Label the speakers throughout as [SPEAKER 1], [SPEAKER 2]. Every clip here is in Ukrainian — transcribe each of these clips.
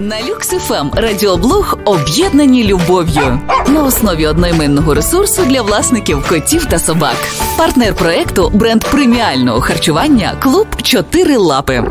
[SPEAKER 1] На Люксифем радіоблог об'єднані любов'ю на основі одноіменного ресурсу для власників котів та собак. Партнер проекту бренд преміального харчування Клуб Чотири Лапи.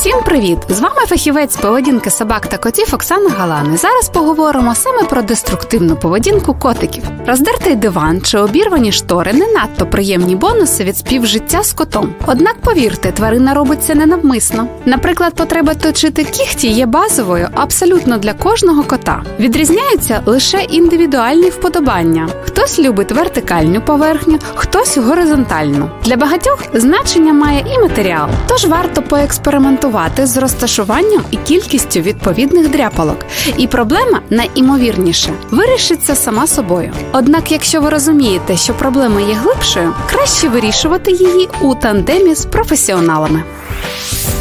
[SPEAKER 2] Всім привіт! З вами фахівець поведінки собак та котів Оксана Галани. Зараз поговоримо саме про деструктивну поведінку котиків. Роздертий диван чи обірвані штори не надто приємні бонуси від співжиття з котом. Однак, повірте, тварина робить це ненавмисно. Наприклад, потреба точити кіхті є базовою абсолютно для кожного кота. Відрізняються лише індивідуальні вподобання. Хтось любить вертикальну поверхню, хтось горизонтальну. Для багатьох значення має і матеріал, тож варто поекспериментувати з розташуванням і кількістю відповідних дряпалок. І проблема найімовірніше вирішиться сама собою. Однак, якщо ви розумієте, що проблема є глибшою, краще вирішувати її у тандемі з професіоналами.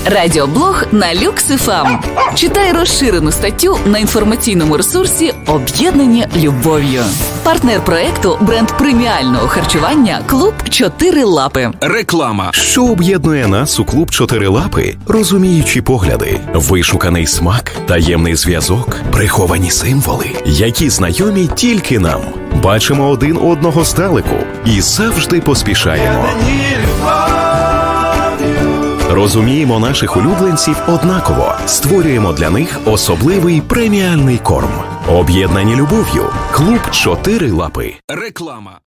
[SPEAKER 1] Радіоблог на Люксифем. Читай розширену статтю на інформаційному ресурсі Об'єднані любов'ю. Партнер проекту бренд преміального харчування Клуб Чотири Лапи.
[SPEAKER 3] Реклама.
[SPEAKER 4] Що об'єднує нас у клуб Чотирилапи? Розуміючі погляди, вишуканий смак, таємний зв'язок, приховані символи, які знайомі тільки нам. Бачимо один одного здалеку і завжди поспішаємо. Розуміємо наших улюбленців однаково, створюємо для них особливий преміальний корм. Об'єднані любов'ю. Клуб Чотири Лапи.
[SPEAKER 3] Реклама.